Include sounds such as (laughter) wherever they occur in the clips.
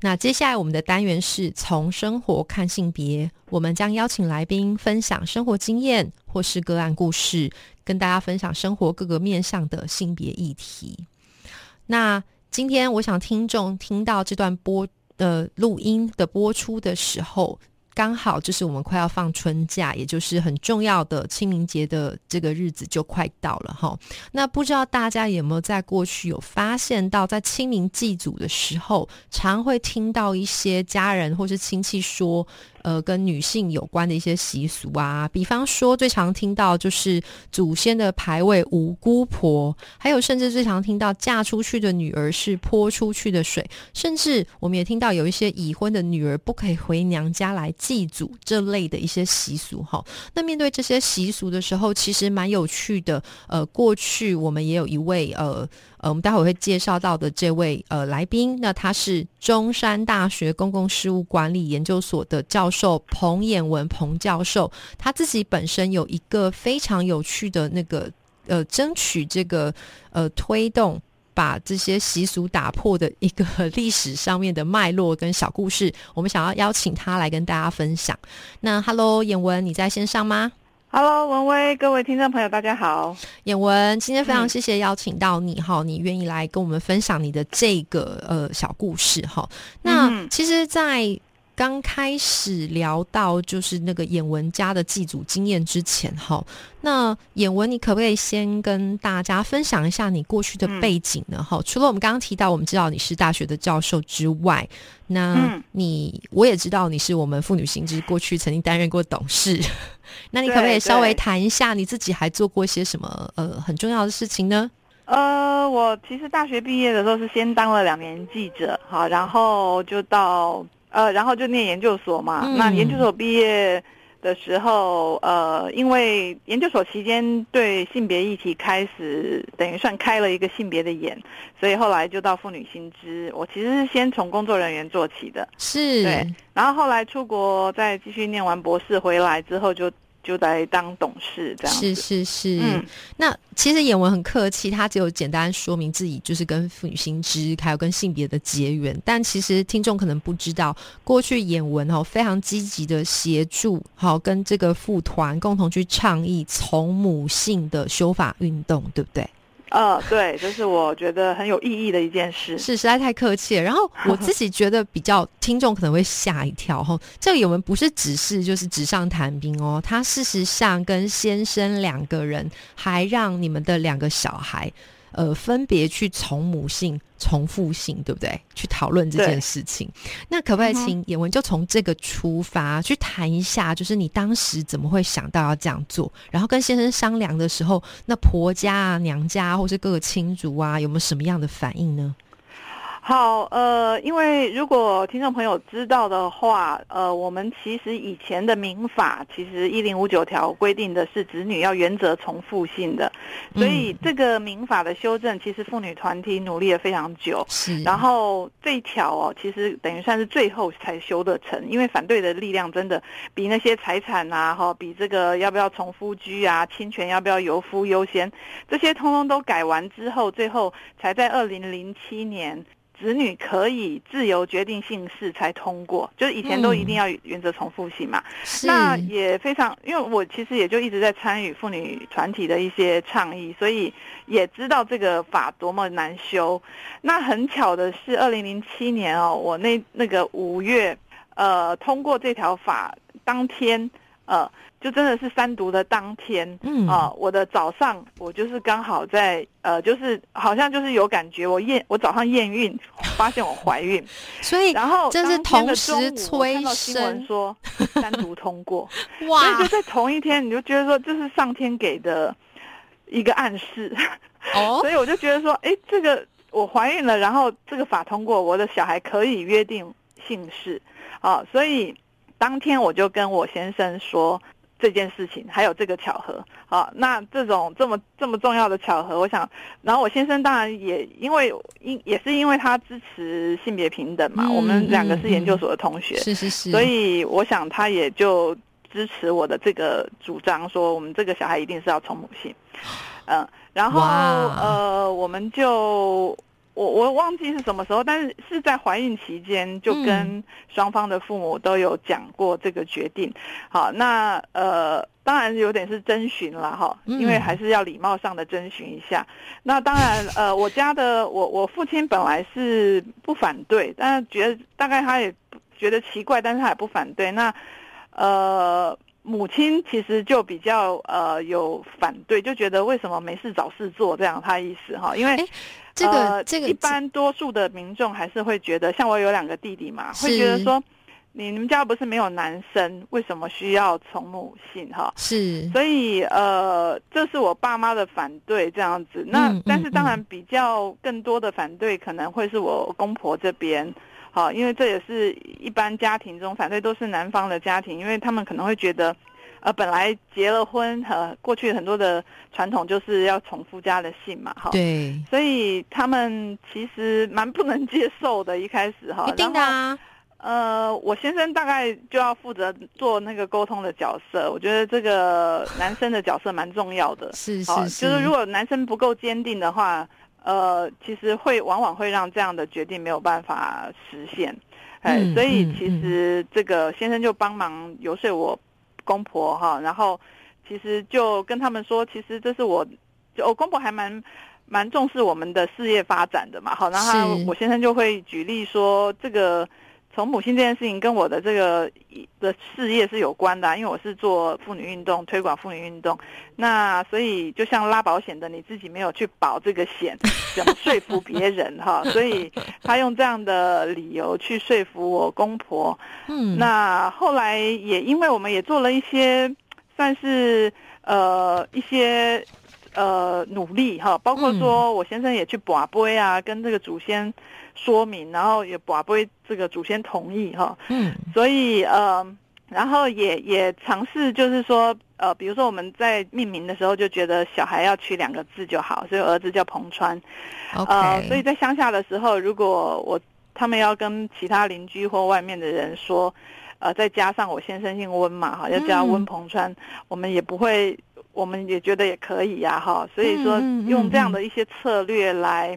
那接下来我们的单元是从生活看性别，我们将邀请来宾分享生活经验或是个案故事，跟大家分享生活各个面向的性别议题。那今天我想听众听到这段播的录音的播出的时候。刚好就是我们快要放春假，也就是很重要的清明节的这个日子就快到了哈。那不知道大家有没有在过去有发现到，在清明祭祖的时候，常会听到一些家人或是亲戚说。呃，跟女性有关的一些习俗啊，比方说最常听到就是祖先的牌位无姑婆，还有甚至最常听到嫁出去的女儿是泼出去的水，甚至我们也听到有一些已婚的女儿不可以回娘家来祭祖这类的一些习俗哈。那面对这些习俗的时候，其实蛮有趣的。呃，过去我们也有一位呃。呃，我们待会会介绍到的这位呃来宾，那他是中山大学公共事务管理研究所的教授彭衍文彭教授，他自己本身有一个非常有趣的那个呃争取这个呃推动把这些习俗打破的一个 (laughs) 历史上面的脉络跟小故事，我们想要邀请他来跟大家分享。那 Hello，文，你在线上吗？？Hello，文威，各位听众朋友，大家好。演文，今天非常谢谢邀请到你哈，你愿意来跟我们分享你的这个呃小故事哈。那其实，在刚开始聊到就是那个演文家的祭祖经验之前哈，那演文，你可不可以先跟大家分享一下你过去的背景呢？哈，除了我们刚刚提到，我们知道你是大学的教授之外，那你我也知道你是我们妇女行知过去曾经担任过董事。那你可不可以稍微谈一下你自己还做过些什么呃很重要的事情呢？呃，我其实大学毕业的时候是先当了两年记者，好，然后就到呃，然后就念研究所嘛。那研究所毕业的时候，呃，因为研究所期间对性别议题开始等于算开了一个性别的眼，所以后来就到妇女新知。我其实是先从工作人员做起的，是对，然后后来出国再继续念完博士回来之后就。就在当董事这样是是是，嗯，那其实演文很客气，他只有简单说明自己就是跟妇女新知还有跟性别的结缘，但其实听众可能不知道，过去演文哦非常积极的协助，好跟这个副团共同去倡议从母性的修法运动，对不对？呃，对，这是我觉得很有意义的一件事，是实在太客气了。然后我自己觉得比较 (laughs) 听众可能会吓一跳哈，这个我们不是只是就是纸上谈兵哦，他事实上跟先生两个人还让你们的两个小孩。呃，分别去从母性、从父性，对不对？去讨论这件事情。那可不可以请演文就从这个出发去谈一下，就是你当时怎么会想到要这样做？然后跟先生商量的时候，那婆家啊、娘家啊或是各个亲族啊，有没有什么样的反应呢？好，呃，因为如果听众朋友知道的话，呃，我们其实以前的民法其实一零五九条规定的是子女要原则重复性的，所以这个民法的修正，其实妇女团体努力了非常久。是，然后这一条哦，其实等于算是最后才修得成，因为反对的力量真的比那些财产啊，哈，比这个要不要重夫居啊，侵权要不要由夫优先，这些通通都改完之后，最后才在二零零七年。子女可以自由决定姓氏才通过，就是以前都一定要原则重复性嘛。那也非常，因为我其实也就一直在参与妇女团体的一些倡议，所以也知道这个法多么难修。那很巧的是，二零零七年哦，我那那个五月，呃，通过这条法当天，呃。就真的是三读的当天，嗯。啊，我的早上我就是刚好在呃，就是好像就是有感觉，我验我早上验孕，发现我怀孕，(laughs) 所以然后这是同时催生。说三读通过，(laughs) 哇！所以就在同一天，你就觉得说这是上天给的一个暗示，哦，(laughs) 所以我就觉得说，哎，这个我怀孕了，然后这个法通过，我的小孩可以约定。姓氏，啊，所以当天我就跟我先生说这件事情，还有这个巧合，啊，那这种这么这么重要的巧合，我想，然后我先生当然也因为因也是因为他支持性别平等嘛，嗯我们两个是嗯研究所的同学，是是是，所以我想他也就支持我的这个主张，说我们这个小孩一定是要从母性，嗯，然后呃，我们就我我忘记是什么时候，但是是在怀孕期间就跟双方的父母都有讲过这个决定。好，那呃，当然有点是征询了哈，嗯因为还是要礼貌上的征询一下。那当然，呃，我家的我我父亲本来是不反对，但是觉得大概他也觉得奇怪，但是他也不反对。那呃，母亲其实就比较呃有反对，就觉得为什么没事找事做这样，他意思哈，因为。哎这个、呃这个一般多数的民众还是会觉得，像我有两个弟弟嘛，是会觉得说，你你们家不是没有男生，为什么需要从母姓哈？是所以呃，这是我爸妈的反对这样子。那、嗯但是当嗯然比较更多的反对可能会是我公婆这边。好，因为这也是一般家庭中反对都是男方的家庭，因为他们可能会觉得，呃，本来结了婚，呃，过去很多的传统就是要从夫家的姓嘛，哈，对，所以他们其实蛮不能接受的，一开始哈，一定的啊，呃，我先生大概就要负责做那个沟通的角色，我觉得这个男生的角色蛮重要的。(laughs) 好，是是是，就是。如果男生不够坚定的话，呃，其实会往往会让这样的决定没有办法实现。哎、嗯所以嗯其实这个先生就帮忙游说我公婆哈，然后其实就跟他们说，其实这是我，就我公婆还蛮蛮重视我们的事业发展的嘛，好，然后我先生就会举例说，这个从母亲这件事情跟我的这个的事业是有关的啊、因为我是做妇女运动，推广妇女运动，那所以就像拉保险的，你自己没有去保这个险，(laughs) 怎么说服别人哈？所以他用这样的理由去说服我公婆，嗯，那后来也因为我们也做了一些算是呃一些呃努力哈，包括说我先生也去把杯啊，跟这个祖先说明，然后也不会这个祖先同意哈，嗯。所以呃，然后也也尝试就是说呃，比如说我们在命名的时候就觉得小孩要取两个字就好，所以儿子叫彭川。呃，所以在乡下的时候，如果我他们要跟其他邻居或外面的人说，呃，再加上我先生姓温嘛，哈，要叫嗯温鹏川，我们也不会，我们也觉得也可以呀、哈，所以说用这样的一些策略来，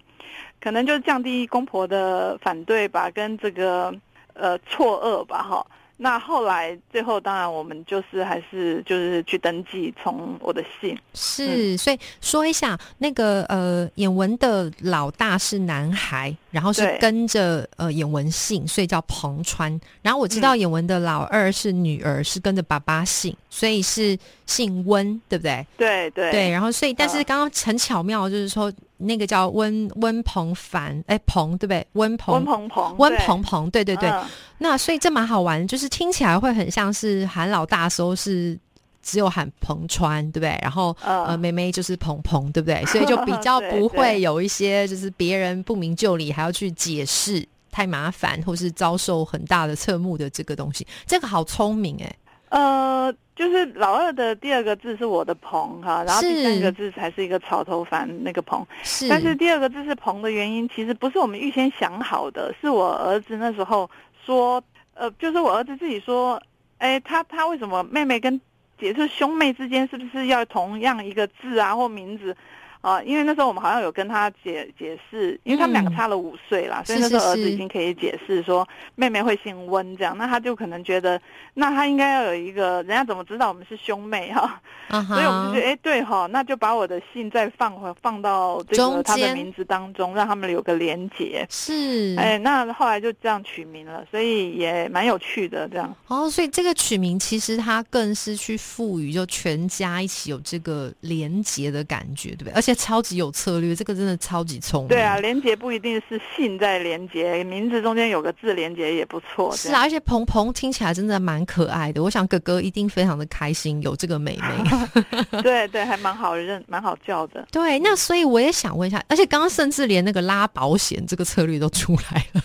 可能就降低公婆的反对吧，跟这个呃错愕吧，哈。那后来最后当然我们就是还是就是去登记从我的姓，是，所以说一下那个呃，眼文的老大是男孩，然后是跟着呃眼文姓，所以叫彭川。然后我知道眼文的老二是女儿，是跟着爸爸姓，所以是姓温，对不对？对对对，然后所以但是呃刚刚很巧妙，就是说那个叫温温鹏凡，哎鹏对不对？温鹏温鹏鹏，温对鹏鹏，对对对。嗯那所以这蛮好玩，就是听起来会很像是喊老大的时候是只有喊彭川，对不对？然后嗯呃妹妹就是鹏鹏，对不对？(laughs) 所以就比较不会有一些就是别人不明就里还要去解释。太麻烦，或是遭受很大的侧目的这个东西，这个好聪明哎、呃，就是老二的第二个字是我的鹏哈，然后第三个字才是一个草头凡那个鹏，是，但是第二个字是鹏的原因，其实不是我们预先想好的，是我儿子那时候说，呃，就是我儿子自己说，哎，他他为什么妹妹跟姐是兄妹之间是不是要同样一个字啊或名字？啊，因为那时候我们好像有跟他解解释，因为他们两个嗯差了五岁啦，所以那时候儿子已经可以解释说妹妹会姓温这样，那他就可能觉得，那他应该要有一个，人家怎么知道我们是兄妹哈、(laughs) 所以我们就觉得，哎，对哈，那就把我的姓再放回放到这个他的名字当中，让他们有个连结。是哎，那后来就这样取名了，所以也蛮有趣的。这样，哦，所以这个取名其实它更是去赋予就全家一起有这个连结的感觉，对不对？而且超级有策略，这个真的超级聪明。对啊，，连结不一定是姓在连结，名字中间有个字连结也不错。是啊，而且鹏鹏听起来真的蛮可爱的，我想哥哥一定非常的开心有这个妹妹。(laughs) (laughs) 对对，还蛮好认，蛮好叫的。对，那所以我也想问一下，而且刚刚甚至连那个拉保险这个策略都出来了。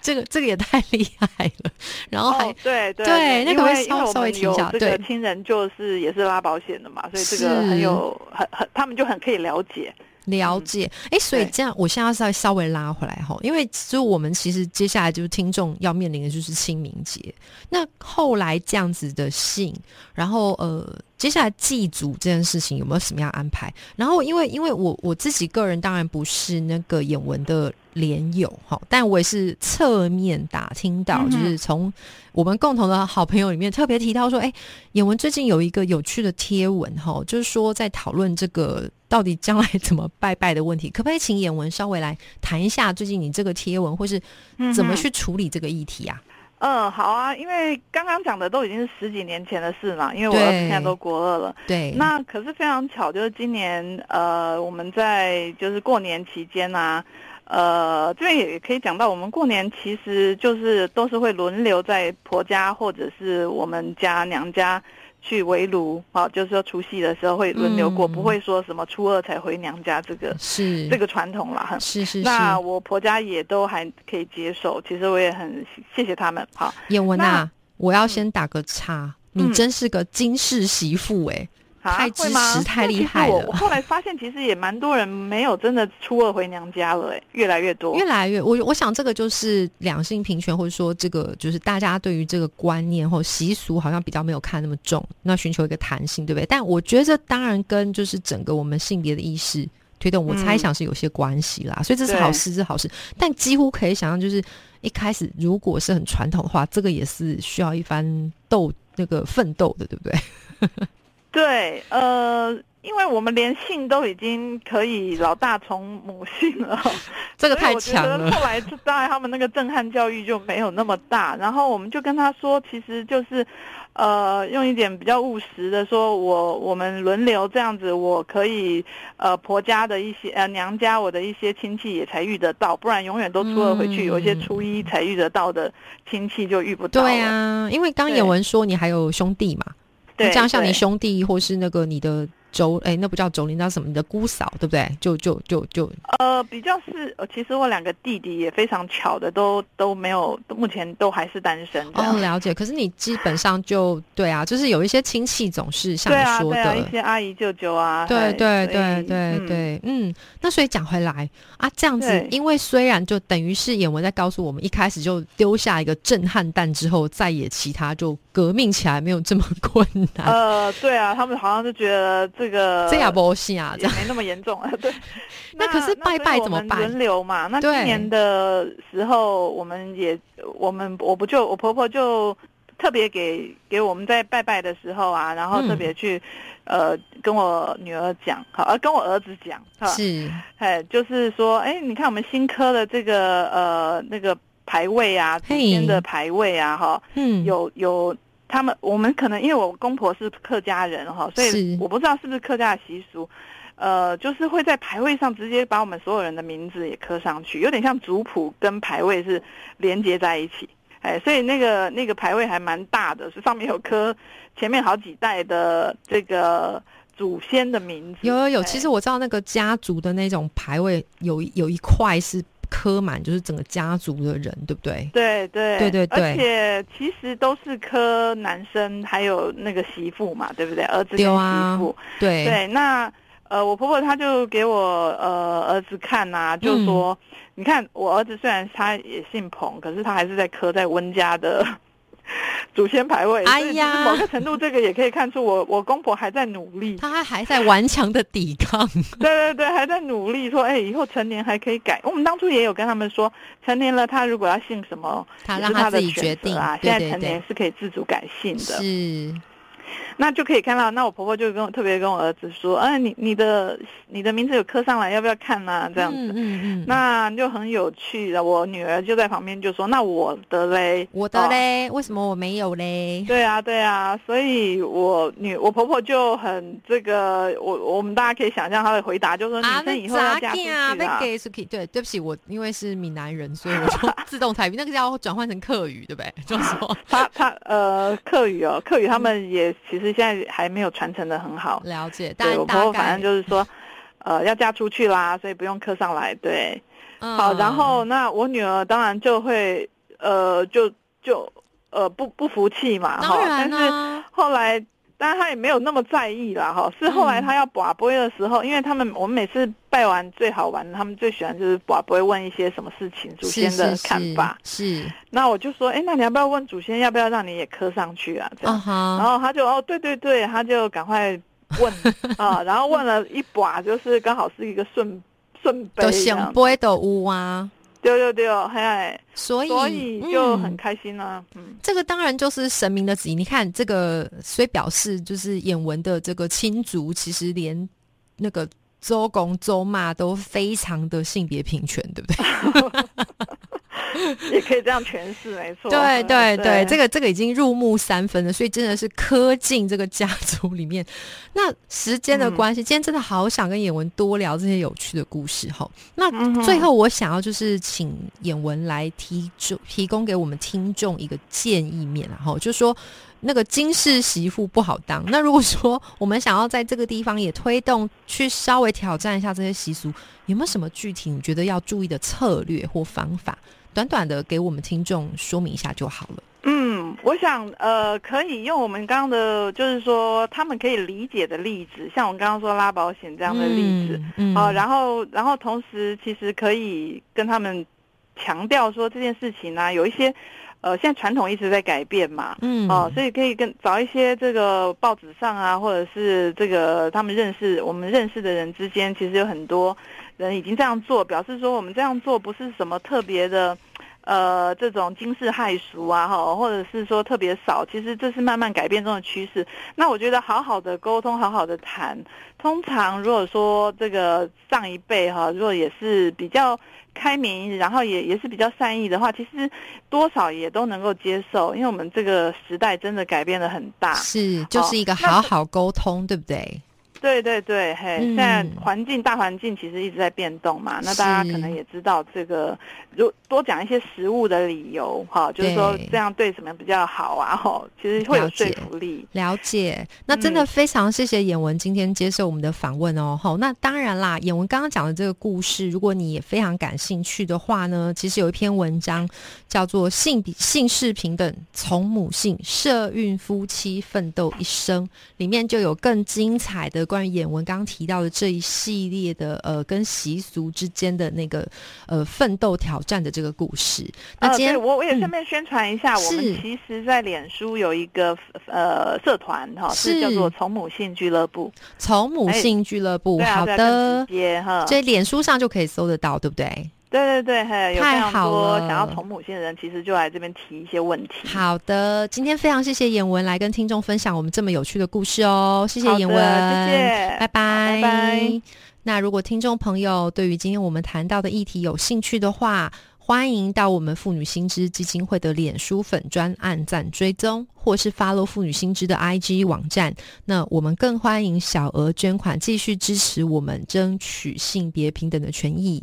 这个这个也太厉害了。然后还、哦、对对对那个会稍稍微停下们有这个对亲人就是也是拉保险的嘛，所以这个很有很很他们就很可以了解。了解，哎、所以这样，我现在要稍微稍微拉回来哈，因为就我们其实接下来就是听众要面临的就是清明节，那后来这样子的信，然后呃，接下来祭祖这件事情有没有什么样安排？然后因为因为我我自己个人当然不是那个演文的连友哈，但我也是侧面打听到，嗯就是从我们共同的好朋友里面特别提到说，哎、演文最近有一个有趣的贴文哈，就是说在讨论这个到底将来怎么拜拜的问题，(laughs) 可不可以请演文稍微来谈一下最近你这个贴文，或是怎么去处理这个议题啊？嗯，好啊，因为刚刚讲的都已经是十几年前的事嘛，因为我儿子现在都国二了。对，那可是非常巧，就是今年呃，我们在就是过年期间啊，呃，这边也可以讲到，我们过年其实就是都是会轮流在婆家或者是我们家娘家去围炉啊，就是说除夕的时候会轮流过，嗯不会说什么初二才回娘家这个是这个传统啦。哈。是是是，那我婆家也都还可以接受，其实我也很谢谢他们。好，燕文啊，我要嗯先打个叉，你嗯真是个金氏媳妇哎、啊太支持太厉害了我我后来发现，其实也蛮多人没有真的初二回娘家了，哎，越来越多。越来越，我我想这个就是两性平权，或者说这个就是大家对于这个观念或习俗好像比较没有看那么重，那寻求一个弹性，对不对？但我觉得这当然跟就是整个我们性别的意识推动，我猜想是有些关系啦，所以这是好事，这是好事。但几乎可以想象，就是一开始如果是很传统的话，这个也是需要一番斗那个奋斗的，对不对？对，呃，因为我们连姓都已经可以老大从母姓了，(laughs) 这个太强了，后来就当然他们那个震撼教育就没有那么大，然后我们就跟他说，其实就是。呃，用一点比较务实的说，我我们轮流这样子，我可以呃婆家的一些呃娘家我的一些亲戚也才遇得到，不然永远都初二回去，嗯有一些初一才遇得到的亲戚就遇不到。对啊，因为刚对演文说你还有兄弟嘛，那对，这样像你兄弟或是那个你的妯，哎，那不叫妯娌，叫什么？你的姑嫂，对不对？就就就就呃，比较是，呃，其实我两个弟弟也非常巧的，都都没有，目前都还是单身。哦，了解。可是你基本上就对啊，就是有一些亲戚总是像你说的，对啊，一些阿姨舅舅啊，对哎对对对嗯对，嗯，那所以讲回来啊，这样子，因为虽然就等于是演文在告诉我们，一开始就丢下一个震撼弹之后，再也其他就革命起来没有这么 (laughs) 困难，呃，对啊，他们好像就觉得这个这也不行啊，这样也没那么严重啊。(laughs) 对，那可是拜拜怎么办？轮流嘛，那对。今年的时候，我们也我们我不就我婆婆就特别给给我们在拜拜的时候啊，然后嗯特别去、呃跟我女儿讲，好，呃跟我儿子讲，哈，是。哎，就是说，哎，你看我们新科的这个呃那个排位啊，祖嘿先的排位啊，哈，嗯。有有他们，我们可能因为我公婆是客家人哈，所以我不知道是不是客家的习俗，呃，就是会在牌位上直接把我们所有人的名字也刻上去，有点像族谱跟牌位是连接在一起。哎，所以那个那个牌位还蛮大的，是上面有刻前面好几代的这个祖先的名字。有有有，哎其实我知道那个家族的那种牌位有有一块是刻满，就是整个家族的人，对不对？对对对对对而且其实都是磕男生还有那个媳妇嘛，对不对？儿子媳妇。对对，那呃，我婆婆她就给我呃儿子看呐、就嗯说，你看我儿子虽然他也姓彭，可是他还是在磕在温家的祖先牌位。哎呀某个程度这个也可以看出我我公婆还在努力。他还在顽强的抵抗。(laughs) 对对对，还在努力说，哎，以后成年还可以改。我们当初也有跟他们说，成年了他如果要姓什么，他让他的选自己决定择啊。现在成年，是可以自主改姓的。是 (laughs) 那就可以看到，那我婆婆就跟我特别跟我儿子说，哎、你你的你的名字有刻上来，要不要看呐、这样子。嗯嗯嗯，那就很有趣的。我女儿就在旁边就说：“那我的嘞，我的哦嘞，为什么我没有嘞？对啊，对啊，所以我女我婆婆就很这个，我我们大家可以想象她的回答，就说女啊，生以后要嫁出去啊，被啊。给出去。对，对不起，我因为是闽南人，所以我就 (laughs) 自动台语，那个要转换成客语，对不对？(laughs) 就说他他呃客语哦，客语他们也其实现在还没有传承的很好。了解，但对我婆婆反正就是说，呃，要嫁出去啦，所以不用刻上来。对，好，然后那我女儿当然就会呃，就就呃不不服气嘛，哈，但是后来。当然他也没有那么在意啦，哈，是后来他要把杯的时候，因为他们我们每次拜完最好玩，他们最喜欢就是把杯问一些什么事情，祖先的看法。是，那我就说，哎，那你要不要问祖先，要不要让你也磕上去啊？这样，然后他就哦，对对对，他就赶快问 (laughs) 啊，然后问了一把，就是刚好是一个顺顺杯，想杯的屋啊。对对对，嘿，所以所以就很开心啊。嗯，这个当然就是神明的旨意。你看这个，虽表示就是演文的这个亲族，其实连那个周公周骂都非常的性别平权，对不对？(laughs) (laughs) (laughs) 也可以这样诠释，没错。对对对，这个这个已经入木三分了，所以真的是磕进这个家族里面。那时间的关系，今天真的好想跟演文多聊这些有趣的故事哈。那最后我想要就是请演文来提就提供给我们听众一个建议面，然后就说那个金氏媳妇不好当。那如果说我们想要在这个地方也推动去稍微挑战一下这些习俗，有没有什么具体你觉得要注意的策略或方法？短短的给我们听众说明一下就好了。嗯，我想呃，可以用我们刚刚的，就是说他们可以理解的例子，像我们刚刚说拉保险这样的例子，啊，然后然后同时其实可以跟他们强调说这件事情呢，有一些呃，现在传统一直在改变嘛，嗯，哦，所以可以跟找一些这个报纸上啊，或者是这个他们认识我们认识的人之间，其实有很多。人已经这样做，表示说我们这样做不是什么特别的，呃，这种惊世骇俗啊，哈，或者是说特别少，其实这是慢慢改变中的趋势。那我觉得好好的沟通，好好的谈，通常如果说这个上一辈哈，如果也是比较开明，然后也也是比较善意的话，其实多少也都能够接受，因为我们这个时代真的改变的很大，是就是一个好好沟通，对不对？对对对，嘿，现在环境大环境其实一直在变动嘛，那大家可能也知道这个，如多讲一些食物的理由，哈，就是说这样对什么比较好啊，哈，其实会有说服力。了解，那真的非常谢谢演文今天接受我们的访问哦，哈，那当然啦，演文刚刚讲的这个故事，如果你也非常感兴趣的话呢，其实有一篇文章叫做《性比性氏平等，从母性社运夫妻奋斗一生》，里面就有更精彩的。关于演文刚刚提到的这一系列的呃，跟习俗之间的那个呃奋斗挑战的这个故事，那今天我我也顺便宣传一下，我们其实，在脸书有一个呃社团哈，是。叫做从母性俱乐部。从母性俱乐部，好的，哈，所以脸书上就可以搜得到，对不对？对对对，有非常多想要同母性的人，其实就来这边提一些问题。好的，今天非常谢谢演文来跟听众分享我们这么有趣的故事哦，谢谢演文，谢谢，拜拜，拜拜。那如果听众朋友对于今天我们谈到的议题有兴趣的话，欢迎到我们妇女新知基金会的脸书粉专按赞追踪，或是发 w 妇女新知的 IG 网站。那我们更欢迎小额捐款，继续支持我们争取性别平等的权益。